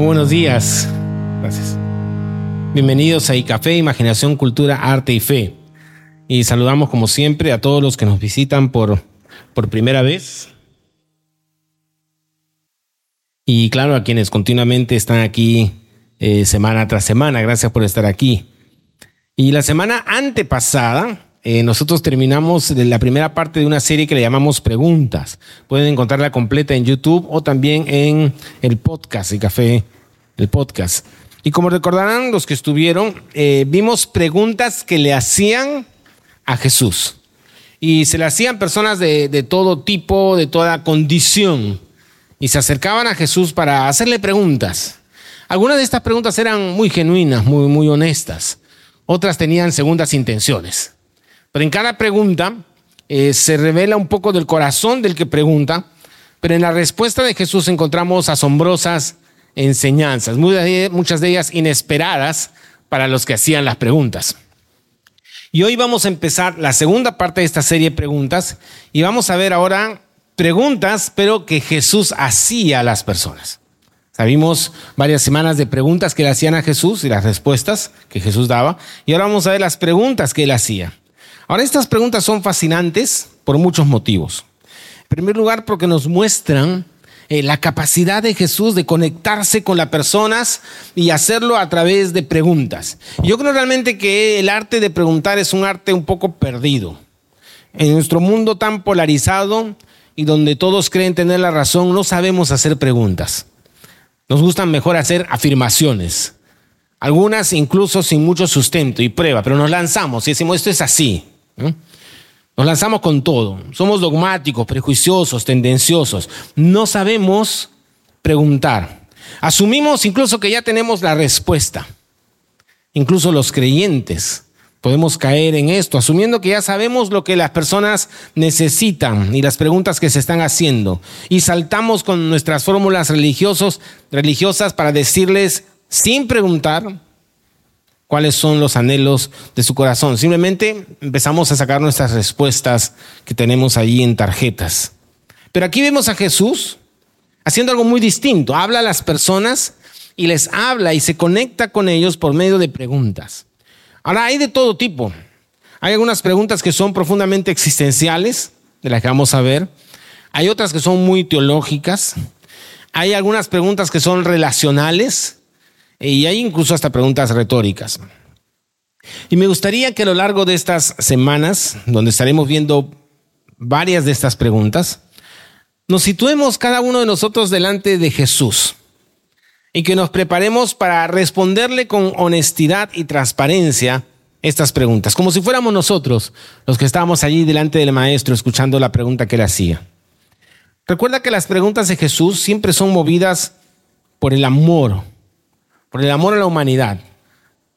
Muy buenos días. Gracias. Bienvenidos a ICAFE, Imaginación, Cultura, Arte y Fe. Y saludamos como siempre a todos los que nos visitan por, por primera vez. Y claro, a quienes continuamente están aquí eh, semana tras semana. Gracias por estar aquí. Y la semana antepasada, eh, nosotros terminamos la primera parte de una serie que le llamamos Preguntas. Pueden encontrarla completa en YouTube o también en el podcast, el café, el podcast. Y como recordarán los que estuvieron, eh, vimos preguntas que le hacían a Jesús. Y se le hacían personas de, todo tipo, de toda condición. Y se acercaban a Jesús para hacerle preguntas. Algunas de estas preguntas eran muy genuinas, muy, muy honestas. Otras tenían segundas intenciones. Pero en cada pregunta eh, se revela un poco del corazón del que pregunta, pero en la respuesta de Jesús encontramos asombrosas enseñanzas, muchas de ellas inesperadas para los que hacían las preguntas. Y hoy vamos a empezar la segunda parte de esta serie de preguntas y vamos a ver ahora preguntas, pero que Jesús hacía a las personas. Sabimos varias semanas de preguntas que le hacían a Jesús y las respuestas que Jesús daba. Y ahora vamos a ver las preguntas que él hacía. Ahora, estas preguntas son fascinantes por muchos motivos. En primer lugar, porque nos muestran eh, la capacidad de Jesús de conectarse con las personas y hacerlo a través de preguntas. Yo creo realmente que el arte de preguntar es un arte un poco perdido. En nuestro mundo tan polarizado y donde todos creen tener la razón, no sabemos hacer preguntas. Nos gustan mejor hacer afirmaciones. Algunas incluso sin mucho sustento y prueba, pero nos lanzamos y decimos esto es así. Nos lanzamos con todo. Somos dogmáticos, prejuiciosos, tendenciosos. No sabemos preguntar. Asumimos incluso que ya tenemos la respuesta. Incluso los creyentes podemos caer en esto, asumiendo que ya sabemos lo que las personas necesitan y las preguntas que se están haciendo. Y saltamos con nuestras fórmulas religiosas para decirles, sin preguntar, cuáles son los anhelos de su corazón. Simplemente empezamos a sacar nuestras respuestas que tenemos allí en tarjetas. Pero aquí vemos a Jesús haciendo algo muy distinto. Habla a las personas y les habla y se conecta con ellos por medio de preguntas. Ahora, hay de todo tipo. Hay algunas preguntas que son profundamente existenciales, de las que vamos a ver. Hay otras que son muy teológicas. Hay algunas preguntas que son relacionales y hay incluso hasta preguntas retóricas. Y me gustaría que a lo largo de estas semanas, donde estaremos viendo varias de estas preguntas, nos situemos cada uno de nosotros delante de Jesús y que nos preparemos para responderle con honestidad y transparencia estas preguntas, como si fuéramos nosotros los que estábamos allí delante del maestro escuchando la pregunta que él hacía. Recuerda que las preguntas de Jesús siempre son movidas por el amor por el amor a la humanidad.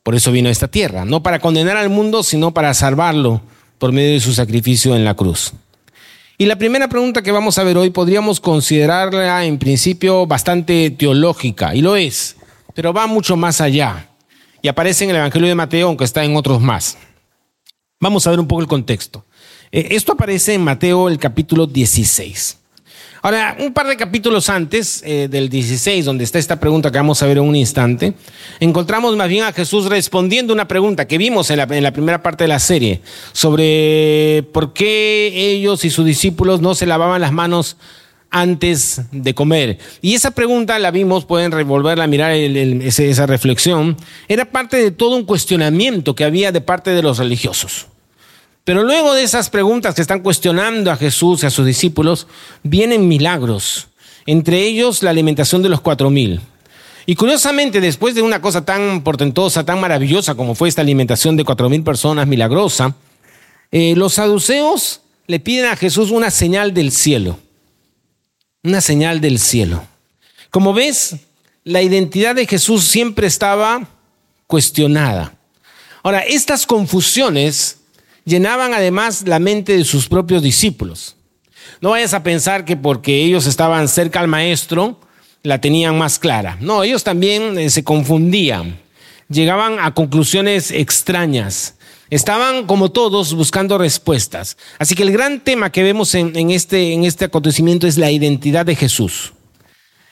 Por eso vino a esta tierra, no para condenar al mundo, sino para salvarlo por medio de su sacrificio en la cruz. Y la primera pregunta que vamos a ver hoy podríamos considerarla en principio bastante teológica, y lo es, pero va mucho más allá. Y aparece en el Evangelio de Mateo, aunque está en otros más. Vamos a ver un poco el contexto. Eh, esto aparece en Mateo el capítulo 16. Ahora, un par de capítulos antes eh, del 16, donde está esta pregunta que vamos a ver en un instante, encontramos más bien a Jesús respondiendo una pregunta que vimos en la, primera parte de la serie sobre por qué ellos y sus discípulos no se lavaban las manos antes de comer. Y esa pregunta la vimos, pueden revolverla mirar esa reflexión, era parte de todo un cuestionamiento que había de parte de los religiosos. Pero luego de esas preguntas que están cuestionando a Jesús y a sus discípulos, vienen milagros, entre ellos la alimentación de los cuatro mil. Y curiosamente, después de una cosa tan portentosa, tan maravillosa como fue esta alimentación de cuatro mil personas milagrosa, eh, los saduceos le piden a Jesús una señal del cielo. Una señal del cielo. Como ves, la identidad de Jesús siempre estaba cuestionada. Ahora, estas confusiones llenaban además la mente de sus propios discípulos. No vayas a pensar que porque ellos estaban cerca al maestro, la tenían más clara. No, ellos también eh, se confundían, llegaban a conclusiones extrañas. Estaban, como todos, buscando respuestas. Así que el gran tema que vemos en, este, en este acontecimiento es la identidad de Jesús.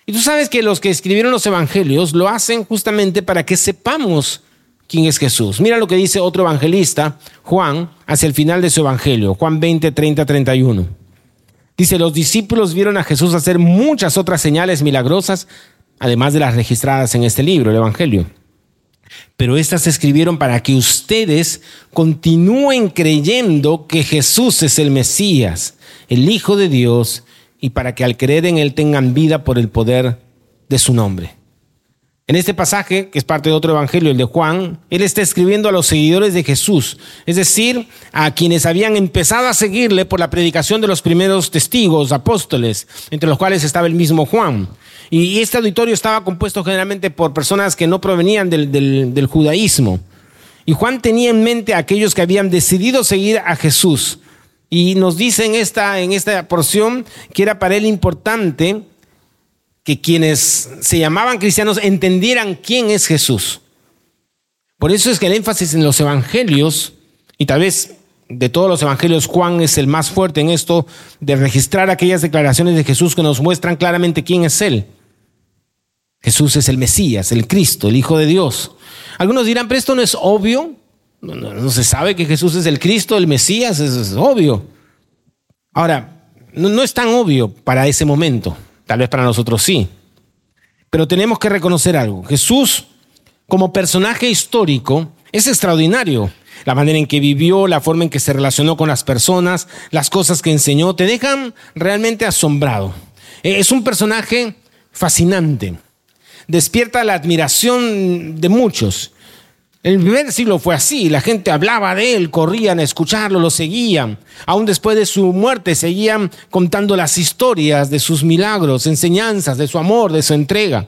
Y tú sabes que los que escribieron los evangelios lo hacen justamente para que sepamos quién es Jesús. Mira lo que dice otro evangelista, Juan, hacia el final de su evangelio, Juan 20, 30, 31. Dice, los discípulos vieron a Jesús hacer muchas otras señales milagrosas, además de las registradas en este libro, el Evangelio. Pero estas escribieron para que ustedes continúen creyendo que Jesús es el Mesías, el Hijo de Dios, y para que al creer en Él tengan vida por el poder de su nombre. En este pasaje, que es parte de otro evangelio, el de Juan, él está escribiendo a los seguidores de Jesús, es decir, a quienes habían empezado a seguirle por la predicación de los primeros testigos, apóstoles, entre los cuales estaba el mismo Juan. Y este auditorio estaba compuesto generalmente por personas que no provenían del, del judaísmo. Y Juan tenía en mente a aquellos que habían decidido seguir a Jesús. Y nos dice esta, en esta porción que era para él importante que quienes se llamaban cristianos entendieran quién es Jesús. Por eso es que el énfasis en los evangelios, y tal vez de todos los evangelios Juan es el más fuerte en esto de registrar aquellas declaraciones de Jesús que nos muestran claramente quién es Él. Jesús es el Mesías, el Cristo, el Hijo de Dios. Algunos dirán, pero esto no es obvio. No, se sabe que Jesús es el Cristo, el Mesías, eso es obvio. Ahora, no es tan obvio para ese momento. Tal vez para nosotros sí. Pero tenemos que reconocer algo. Jesús, como personaje histórico, es extraordinario. La manera en que vivió, la forma en que se relacionó con las personas, las cosas que enseñó, te dejan realmente asombrado. Eh, es un personaje fascinante. Despierta la admiración de muchos. El primer siglo fue así, la gente hablaba de él, corrían a escucharlo, lo seguían. Aún después de su muerte seguían contando las historias de sus milagros, enseñanzas, de su amor, de su entrega.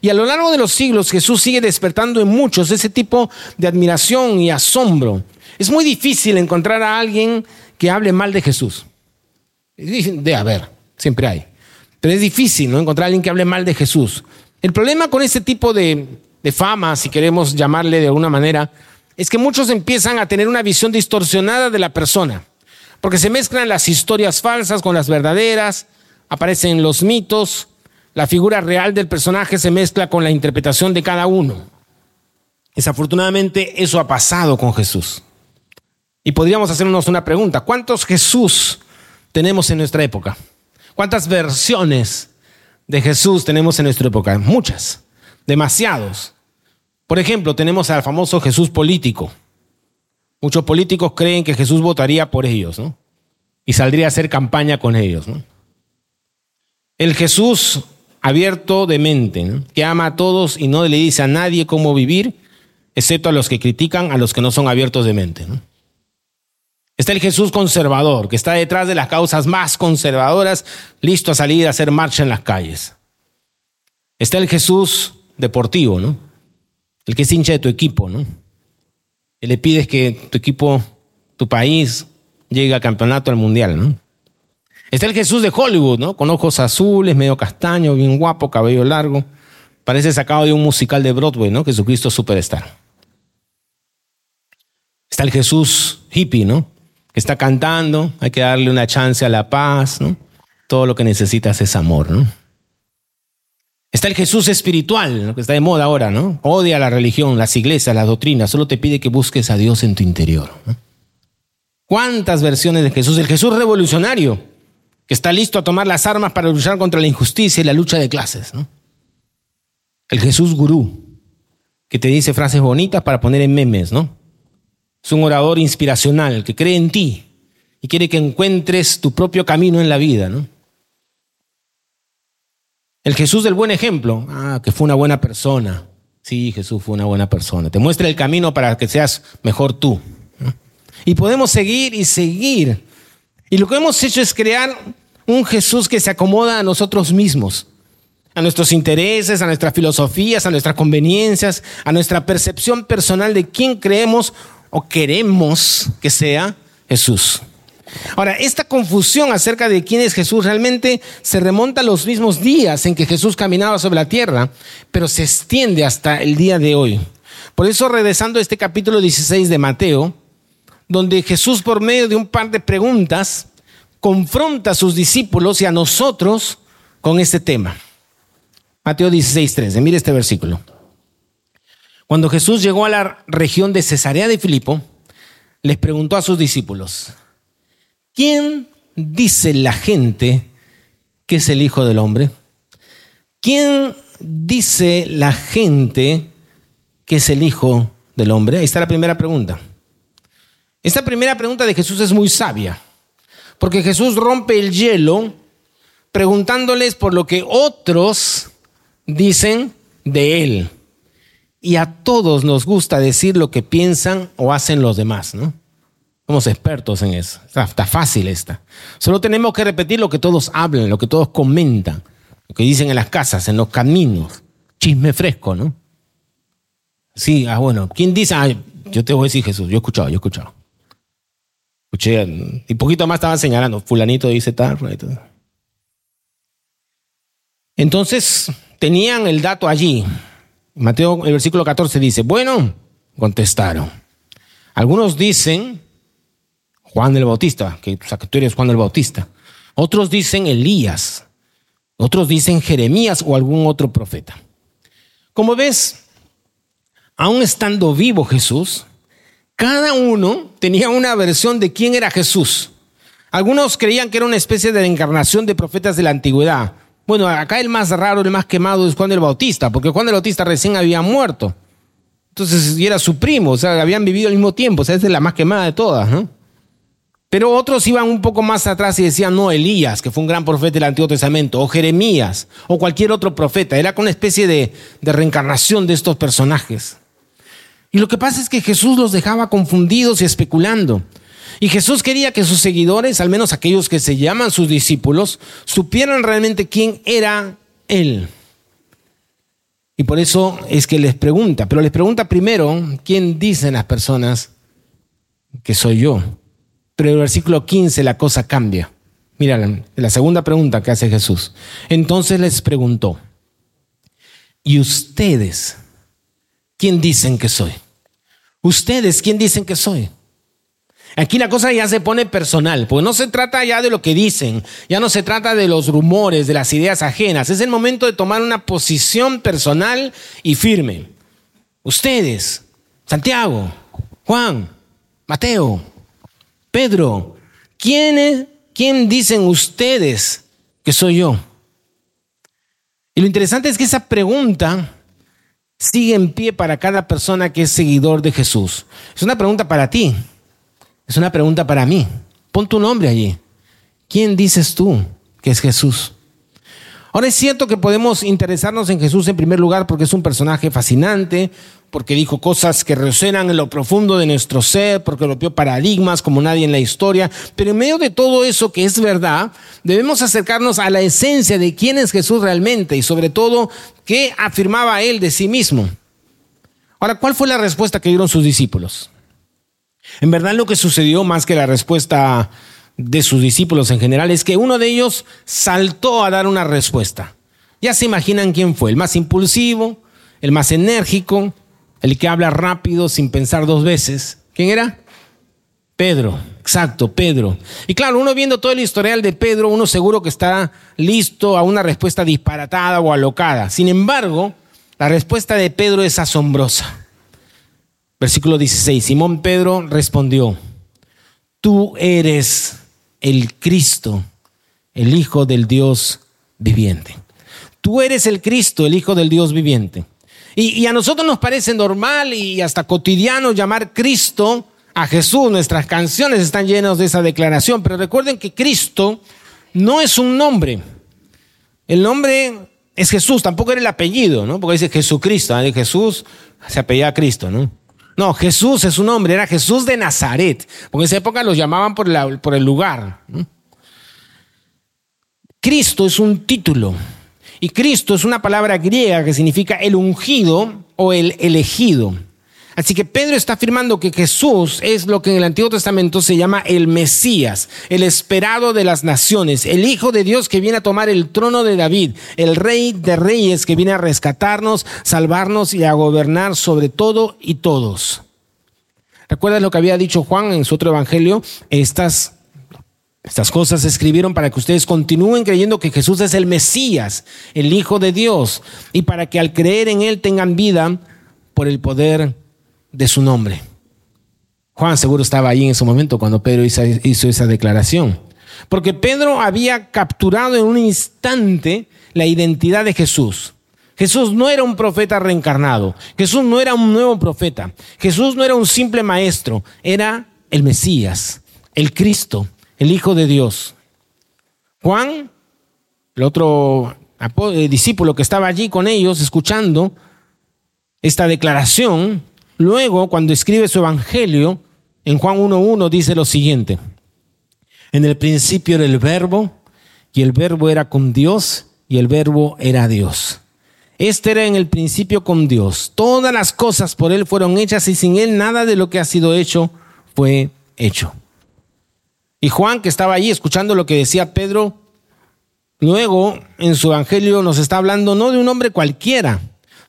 Y a lo largo de los siglos Jesús sigue despertando en muchos ese tipo de admiración y asombro. Es muy difícil encontrar a alguien que hable mal de Jesús. De haber, siempre hay. Pero es difícil ¿no? encontrar a alguien que hable mal de Jesús. El problema con ese tipo de, fama, si queremos llamarle de alguna manera, es que muchos empiezan a tener una visión distorsionada de la persona, porque se mezclan las historias falsas con las verdaderas, aparecen los mitos, la figura real del personaje se mezcla con la interpretación de cada uno. Desafortunadamente eso ha pasado con Jesús. Y podríamos hacernos una pregunta, ¿cuántos Jesús tenemos en nuestra época? ¿Cuántas versiones de Jesús tenemos en nuestra época? Muchas demasiados. Por ejemplo, tenemos al famoso Jesús político. Muchos políticos creen que Jesús votaría por ellos, ¿no? Y saldría a hacer campaña con ellos, ¿no? El Jesús abierto de mente, que ama a todos y no le dice a nadie cómo vivir, excepto a los que critican, a los que no son abiertos de mente. ¿no? Está el Jesús conservador, que está detrás de las causas más conservadoras, listo a salir a hacer marcha en las calles. Está el Jesús deportivo, ¿no? El que es hincha de tu equipo, ¿no? Y le pides que tu equipo, tu país, llegue al campeonato, al mundial, ¿no? Está el Jesús de Hollywood, ¿no? Con ojos azules, medio castaño, bien guapo, cabello largo. Parece sacado de un musical de Broadway, ¿no? Jesucristo Superstar. Está el Jesús hippie, ¿no? Que está cantando, hay que darle una chance a la paz, ¿no? Todo lo que necesitas es amor, ¿no? Está el Jesús espiritual, lo que está de moda ahora, ¿no? Odia la religión, las iglesias, las doctrinas, solo te pide que busques a Dios en tu interior. ¿Cuántas versiones de Jesús? El Jesús revolucionario, que está listo a tomar las armas para luchar contra la injusticia y la lucha de clases. ¿no? El Jesús gurú, que te dice frases bonitas para poner en memes, ¿no? Es un orador inspiracional que cree en ti y quiere que encuentres tu propio camino en la vida, ¿no? El Jesús del buen ejemplo, ah, que fue una buena persona. Sí, Jesús fue una buena persona. Te muestra el camino para que seas mejor tú. Y podemos seguir y seguir. Y lo que hemos hecho es crear un Jesús que se acomoda a nosotros mismos, a nuestros intereses, a nuestras filosofías, a nuestras conveniencias, a nuestra percepción personal de quién creemos o queremos que sea Jesús. Ahora, esta confusión acerca de quién es Jesús realmente se remonta a los mismos días en que Jesús caminaba sobre la tierra, pero se extiende hasta el día de hoy. Por eso, regresando a este capítulo 16 de Mateo, donde Jesús por medio de un par de preguntas confronta a sus discípulos y a nosotros con este tema. Mateo 16, 13. Mire este versículo. Cuando Jesús llegó a la región de Cesarea de Filipo, les preguntó a sus discípulos, ¿quién dice la gente que es el Hijo del Hombre? ¿Quién dice la gente que es el Hijo del Hombre? Ahí está la primera pregunta. Esta primera pregunta de Jesús es muy sabia, porque Jesús rompe el hielo preguntándoles por lo que otros dicen de Él. Y a todos nos gusta decir lo que piensan o hacen los demás, ¿no? Somos expertos en eso. Está, fácil esta. Solo tenemos que repetir lo que todos hablan, lo que todos comentan, lo que dicen en las casas, en los caminos. Chisme fresco, ¿no? Sí, ah, bueno. ¿Quién dice? Ah, yo te voy a decir Jesús. Yo he escuchado, yo he escuchado. Escuché, y poquito más estaban señalando. Fulanito dice tal, fulanito. Entonces, tenían el dato allí. Mateo, el versículo 14 dice, bueno, contestaron. Algunos dicen Juan el Bautista, que, o sea, que tú eres Juan el Bautista. Otros dicen Elías. Otros dicen Jeremías o algún otro profeta. Como ves, aún estando vivo Jesús, cada uno tenía una versión de quién era Jesús. Algunos creían que era una especie de encarnación de profetas de la antigüedad. Bueno, acá el más raro, el más quemado es Juan el Bautista, porque Juan el Bautista recién había muerto. Entonces, y era su primo, o sea, habían vivido al mismo tiempo, o sea, es la más quemada de todas, ¿no? Pero otros iban un poco más atrás y decían, no, Elías, que fue un gran profeta del Antiguo Testamento, o Jeremías, o cualquier otro profeta. Era con una especie de, de reencarnación de estos personajes. Y lo que pasa es que Jesús los dejaba confundidos y especulando. Y Jesús quería que sus seguidores, al menos aquellos que se llaman sus discípulos, supieran realmente quién era Él. Y por eso es que les pregunta, pero les pregunta primero, ¿quién dicen las personas que soy yo? Pero en el versículo 15 la cosa cambia. Mira, la segunda pregunta que hace Jesús. Entonces les preguntó, ¿y ustedes quién dicen que soy? ¿Ustedes quién dicen que soy? Aquí la cosa ya se pone personal, porque no se trata ya de lo que dicen, ya no se trata de los rumores, de las ideas ajenas. Es el momento de tomar una posición personal y firme. Ustedes, Santiago, Juan, Mateo, Pedro, ¿quién, ¿quién dicen ustedes que soy yo? Y lo interesante es que esa pregunta sigue en pie para cada persona que es seguidor de Jesús. Es una pregunta para ti, es una pregunta para mí. Pon tu nombre allí. ¿Quién dices tú que es Jesús? Ahora es cierto que podemos interesarnos en Jesús en primer lugar porque es un personaje fascinante, porque dijo cosas que resuenan en lo profundo de nuestro ser, porque rompió paradigmas como nadie en la historia. Pero en medio de todo eso que es verdad, debemos acercarnos a la esencia de quién es Jesús realmente y sobre todo qué afirmaba él de sí mismo. Ahora, ¿cuál fue la respuesta que dieron sus discípulos? En verdad lo que sucedió más que la respuesta de sus discípulos en general es que uno de ellos saltó a dar una respuesta. Ya se imaginan quién fue, el más impulsivo, el más enérgico, el que habla rápido sin pensar dos veces. ¿Quién era? Pedro, exacto, Pedro. Y claro, uno viendo todo el historial de Pedro, uno seguro que está listo a una respuesta disparatada o alocada. Sin embargo, la respuesta de Pedro es asombrosa. Versículo 16, Simón Pedro respondió, tú eres el Cristo, el Hijo del Dios viviente. Tú eres el Cristo, el Hijo del Dios viviente. Y, a nosotros nos parece normal y hasta cotidiano llamar Cristo a Jesús. Nuestras canciones están llenas de esa declaración, pero recuerden que Cristo no es un nombre. El nombre es Jesús, tampoco era el apellido, ¿no? Porque dice Jesucristo, de Jesús se apellía Cristo, ¿no? No, Jesús es un nombre, era Jesús de Nazaret, porque en esa época los llamaban por el lugar. Cristo es un título. Y Cristo es una palabra griega que significa el ungido o el elegido. Así que Pedro está afirmando que Jesús es lo que en el Antiguo Testamento se llama el Mesías, el esperado de las naciones, el Hijo de Dios que viene a tomar el trono de David, el Rey de Reyes que viene a rescatarnos, salvarnos y a gobernar sobre todo y todos. ¿Recuerdas lo que había dicho Juan en su otro evangelio? Estas Estas cosas se escribieron para que ustedes continúen creyendo que Jesús es el Mesías, el Hijo de Dios, y para que al creer en Él tengan vida por el poder de su nombre. Juan seguro estaba ahí en ese momento cuando Pedro hizo, esa declaración. Porque Pedro había capturado en un instante la identidad de Jesús. Jesús no era un profeta reencarnado. Jesús no era un nuevo profeta. Jesús no era un simple maestro. Era el Mesías, el Cristo, el Hijo de Dios. Juan, el otro discípulo que estaba allí con ellos escuchando esta declaración, luego cuando escribe su evangelio, en Juan 1.1 dice lo siguiente, en el principio era el verbo y el verbo era con Dios y el verbo era Dios. Este era en el principio con Dios. Todas las cosas por Él fueron hechas y sin Él nada de lo que ha sido hecho fue hecho. Y Juan, que estaba ahí escuchando lo que decía Pedro, luego en su evangelio nos está hablando no de un hombre cualquiera,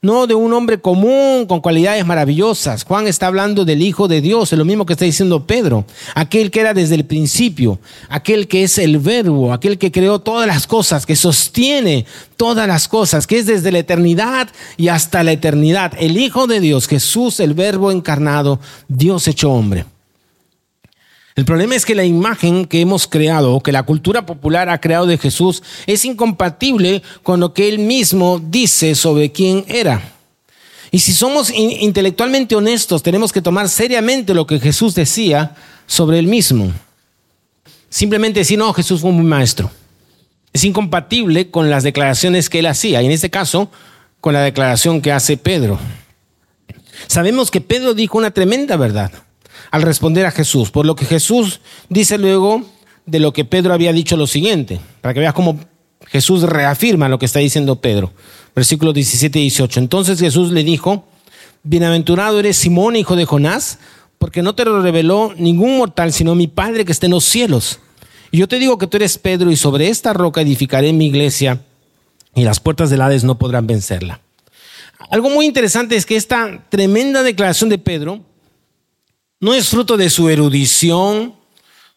no de un hombre común con cualidades maravillosas. Juan está hablando del Hijo de Dios, es lo mismo que está diciendo Pedro, aquel que era desde el principio, aquel que es el verbo, aquel que creó todas las cosas, que sostiene todas las cosas, que es desde la eternidad y hasta la eternidad. El Hijo de Dios, Jesús, el verbo encarnado, Dios hecho hombre. El problema es que la imagen que hemos creado o que la cultura popular ha creado de Jesús es incompatible con lo que él mismo dice sobre quién era. Y si somos intelectualmente honestos, tenemos que tomar seriamente lo que Jesús decía sobre él mismo. Simplemente decir, no, Jesús fue un maestro. Es incompatible con las declaraciones que él hacía, y en este caso, con la declaración que hace Pedro. Sabemos que Pedro dijo una tremenda verdad al responder a Jesús. Por lo que Jesús dice luego de lo que Pedro había dicho lo siguiente, para que veas cómo Jesús reafirma lo que está diciendo Pedro. Versículos 17 y 18. Entonces Jesús le dijo, Bienaventurado eres Simón, hijo de Jonás, porque no te lo reveló ningún mortal, sino mi Padre que está en los cielos. Y yo te digo que tú eres Pedro, y sobre esta roca edificaré mi iglesia, y las puertas del Hades no podrán vencerla. Algo muy interesante es que esta tremenda declaración de Pedro no es fruto de su erudición,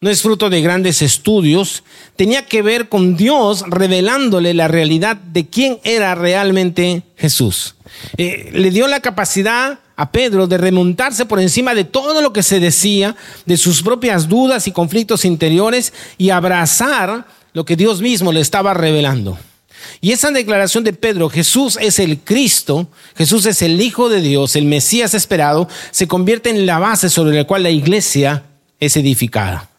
no es fruto de grandes estudios, tenía que ver con Dios revelándole la realidad de quién era realmente Jesús. Eh, le dio la capacidad a Pedro de remontarse por encima de todo lo que se decía, de sus propias dudas y conflictos interiores y abrazar lo que Dios mismo le estaba revelando. Y esa declaración de Pedro, Jesús es el Cristo, Jesús es el Hijo de Dios, el Mesías esperado, se convierte en la base sobre la cual la iglesia es edificada.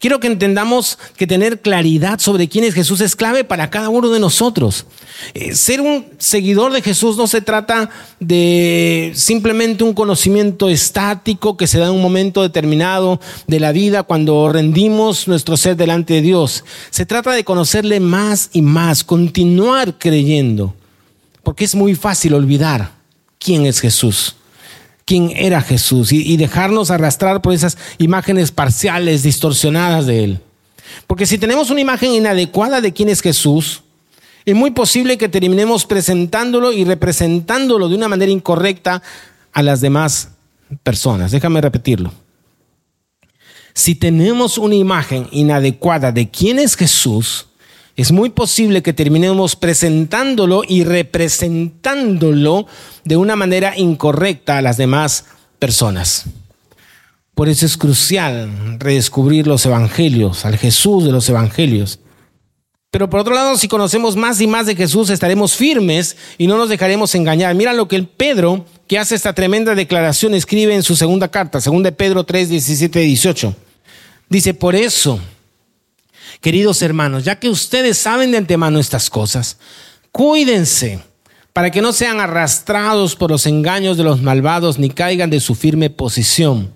Quiero que entendamos que tener claridad sobre quién es Jesús es clave para cada uno de nosotros. Eh, ser un seguidor de Jesús no se trata de simplemente un conocimiento estático que se da en un momento determinado de la vida cuando rendimos nuestro ser delante de Dios. Se trata de conocerle más y más, continuar creyendo, porque es muy fácil olvidar quién es Jesús quién era Jesús y, dejarnos arrastrar por esas imágenes parciales, distorsionadas de Él. Porque si tenemos una imagen inadecuada de quién es Jesús, es muy posible que terminemos presentándolo y representándolo de una manera incorrecta a las demás personas. Déjame repetirlo. Si tenemos una imagen inadecuada de quién es Jesús, es muy posible que terminemos presentándolo y representándolo de una manera incorrecta a las demás personas. Por eso es crucial redescubrir los evangelios, al Jesús de los evangelios. Pero por otro lado, si conocemos más y más de Jesús, estaremos firmes y no nos dejaremos engañar. Mira lo que el Pedro, que hace esta tremenda declaración, escribe en su segunda carta, segunda Pedro 3, 17 y 18. Dice, por eso, Queridos hermanos, ya que ustedes saben de antemano estas cosas, cuídense para que no sean arrastrados por los engaños de los malvados ni caigan de su firme posición.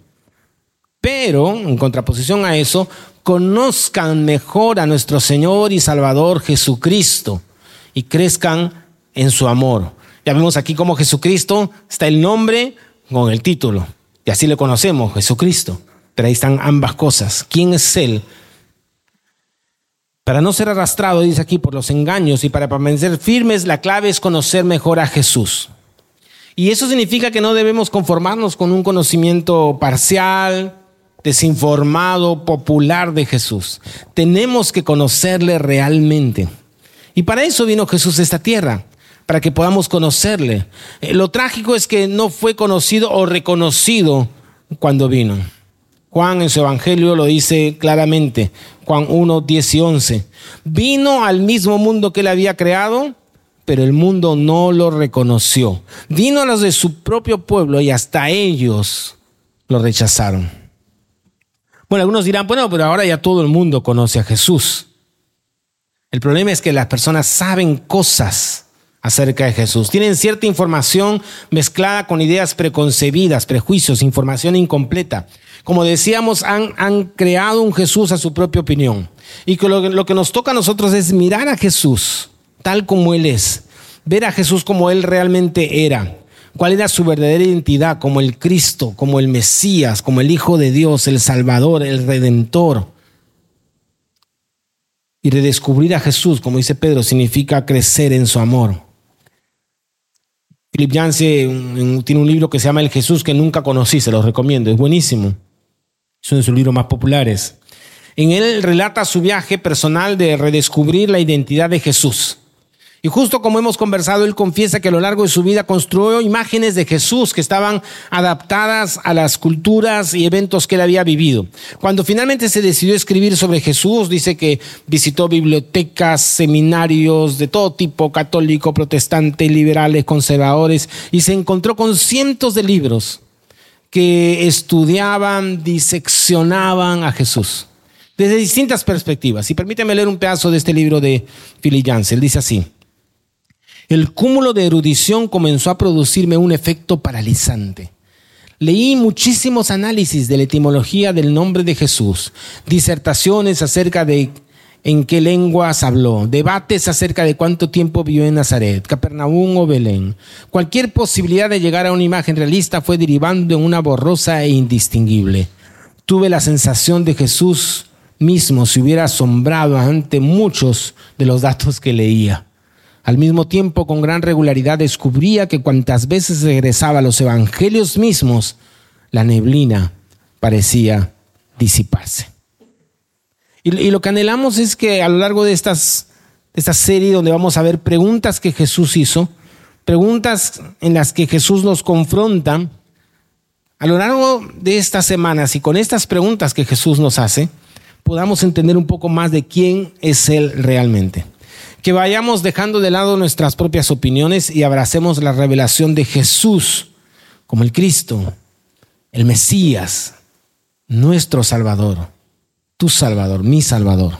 Pero, en contraposición a eso, conozcan mejor a nuestro Señor y Salvador Jesucristo y crezcan en su amor. Ya vemos aquí cómo Jesucristo está el nombre con el título. Y así le conocemos, Jesucristo. Pero ahí están ambas cosas. ¿Quién es Él? Para no ser arrastrado, dice aquí, por los engaños y para permanecer firmes, la clave es conocer mejor a Jesús. Y eso significa que no debemos conformarnos con un conocimiento parcial desinformado, popular de Jesús. Tenemos que conocerle realmente. Y para eso vino Jesús a esta tierra, para que podamos conocerle. Eh, lo trágico es que no fue conocido o reconocido cuando vino. Juan en su Evangelio lo dice claramente, Juan 1, 10 y 11. Vino al mismo mundo que él había creado, pero el mundo no lo reconoció. Vino a los de su propio pueblo y hasta ellos lo rechazaron. Bueno, algunos dirán, bueno, pero ahora ya todo el mundo conoce a Jesús. El problema es que las personas saben cosas acerca de Jesús. Tienen cierta información mezclada con ideas preconcebidas, prejuicios, información incompleta. Como decíamos, han, han creado un Jesús a su propia opinión. Y que lo, que nos toca a nosotros es mirar a Jesús tal como Él es, ver a Jesús como Él realmente era, cuál era su verdadera identidad como el Cristo, como el Mesías, como el Hijo de Dios, el Salvador, el Redentor. Y redescubrir a Jesús, como dice Pedro, significa crecer en su amor. Philip Yancey tiene un libro que se llama El Jesús que nunca conocí, se lo recomiendo, es buenísimo. Es uno de sus libros más populares. En él relata su viaje personal de redescubrir la identidad de Jesús. Y justo como hemos conversado, él confiesa que a lo largo de su vida construyó imágenes de Jesús que estaban adaptadas a las culturas y eventos que él había vivido. Cuando finalmente se decidió escribir sobre Jesús, dice que visitó bibliotecas, seminarios de todo tipo, católico, protestante, liberales, conservadores, y se encontró con cientos de libros que estudiaban, diseccionaban a Jesús desde distintas perspectivas. Y permíteme leer un pedazo de este libro de Philip. Él dice así. El cúmulo de erudición comenzó a producirme un efecto paralizante. Leí muchísimos análisis de la etimología del nombre de Jesús, disertaciones acerca de en qué lenguas habló, debates acerca de cuánto tiempo vivió en Nazaret, Capernaum o Belén. Cualquier posibilidad de llegar a una imagen realista fue derivando en una borrosa e indistinguible. Tuve la sensación de Jesús mismo se hubiera asombrado ante muchos de los datos que leía. Al mismo tiempo, con gran regularidad descubría que cuantas veces regresaba a los evangelios mismos, la neblina parecía disiparse. Y, lo que anhelamos es que a lo largo de estas, de esta serie donde vamos a ver preguntas que Jesús hizo, preguntas en las que Jesús nos confronta, a lo largo de estas semanas y con estas preguntas que Jesús nos hace, podamos entender un poco más de quién es Él realmente. Que vayamos dejando de lado nuestras propias opiniones y abracemos la revelación de Jesús como el Cristo, el Mesías, nuestro Salvador, tu Salvador, mi Salvador.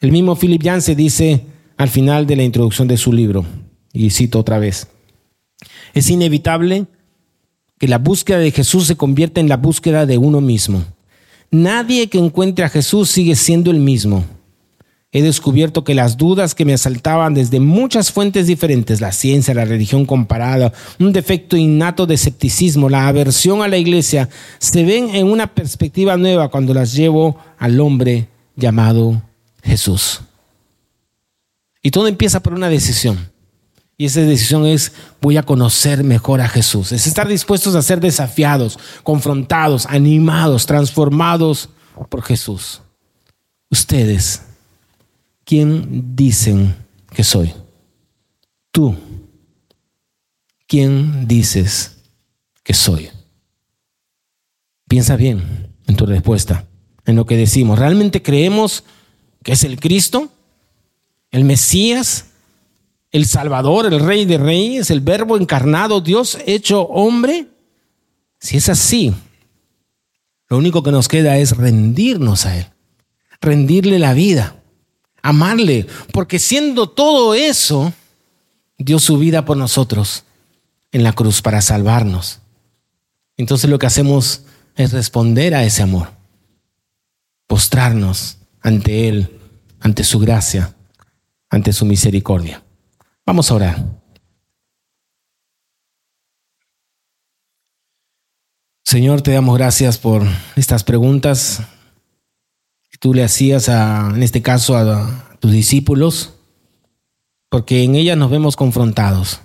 El mismo Philip Yancey dice al final de la introducción de su libro, y cito otra vez, es inevitable que la búsqueda de Jesús se convierta en la búsqueda de uno mismo. Nadie que encuentre a Jesús sigue siendo el mismo he descubierto que las dudas que me asaltaban desde muchas fuentes diferentes, la ciencia, la religión comparada, un defecto innato de escepticismo, la aversión a la iglesia, se ven en una perspectiva nueva cuando las llevo al hombre llamado Jesús. Y todo empieza por una decisión. Y esa decisión es, voy a conocer mejor a Jesús. Es estar dispuestos a ser desafiados, confrontados, animados, transformados por Jesús. Ustedes ¿quién dicen que soy? Tú. ¿Quién dices que soy? Piensa bien en tu respuesta, en lo que decimos. ¿Realmente creemos que es el Cristo, el Mesías, el Salvador, el Rey de Reyes, el Verbo encarnado, Dios hecho hombre? Si es así, lo único que nos queda es rendirnos a Él, rendirle la vida amarle, porque siendo todo eso, dio su vida por nosotros en la cruz para salvarnos. Entonces lo que hacemos es responder a ese amor, postrarnos ante Él, ante su gracia, ante su misericordia. Vamos a orar. Señor, te damos gracias por estas preguntas tú le hacías a, en este caso a, tus discípulos, porque en ellas nos vemos confrontados.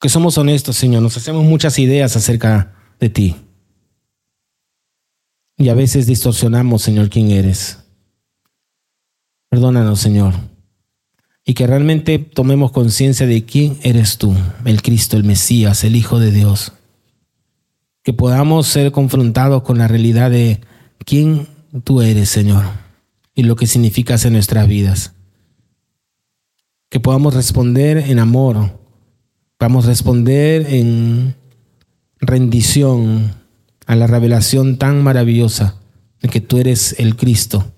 Que somos honestos, Señor, nos hacemos muchas ideas acerca de ti. Y a veces distorsionamos, Señor, quién eres. Perdónanos, Señor. Y que realmente tomemos conciencia de quién eres tú, el Cristo, el Mesías, el Hijo de Dios. Que podamos ser confrontados con la realidad de quién tú eres, Señor, y lo que significas en nuestras vidas. Que podamos responder en amor, podamos responder en rendición a la revelación tan maravillosa de que tú eres el Cristo,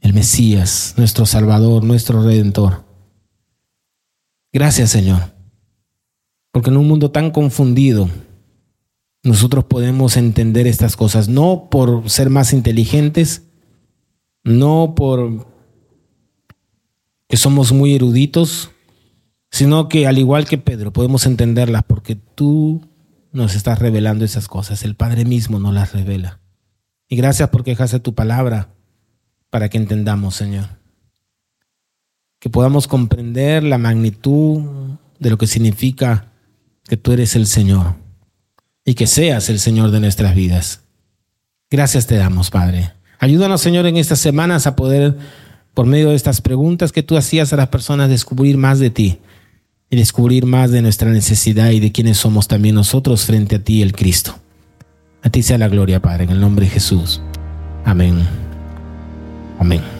el Mesías, nuestro Salvador, nuestro Redentor. Gracias Señor, porque en un mundo tan confundido, nosotros podemos entender estas cosas, no por ser más inteligentes, no por que somos muy eruditos, sino que al igual que Pedro podemos entenderlas porque tú nos estás revelando esas cosas, el Padre mismo nos las revela. Y gracias porque dejaste tu palabra para que entendamos, Señor. Que podamos comprender la magnitud de lo que significa que tú eres el Señor y que seas el Señor de nuestras vidas. Gracias te damos, Padre. Ayúdanos, Señor, en estas semanas a poder, por medio de estas preguntas que tú hacías a las personas, descubrir más de ti y descubrir más de nuestra necesidad y de quiénes somos también nosotros frente a ti, el Cristo. A ti sea la gloria, Padre, en el nombre de Jesús. Amén. Amén.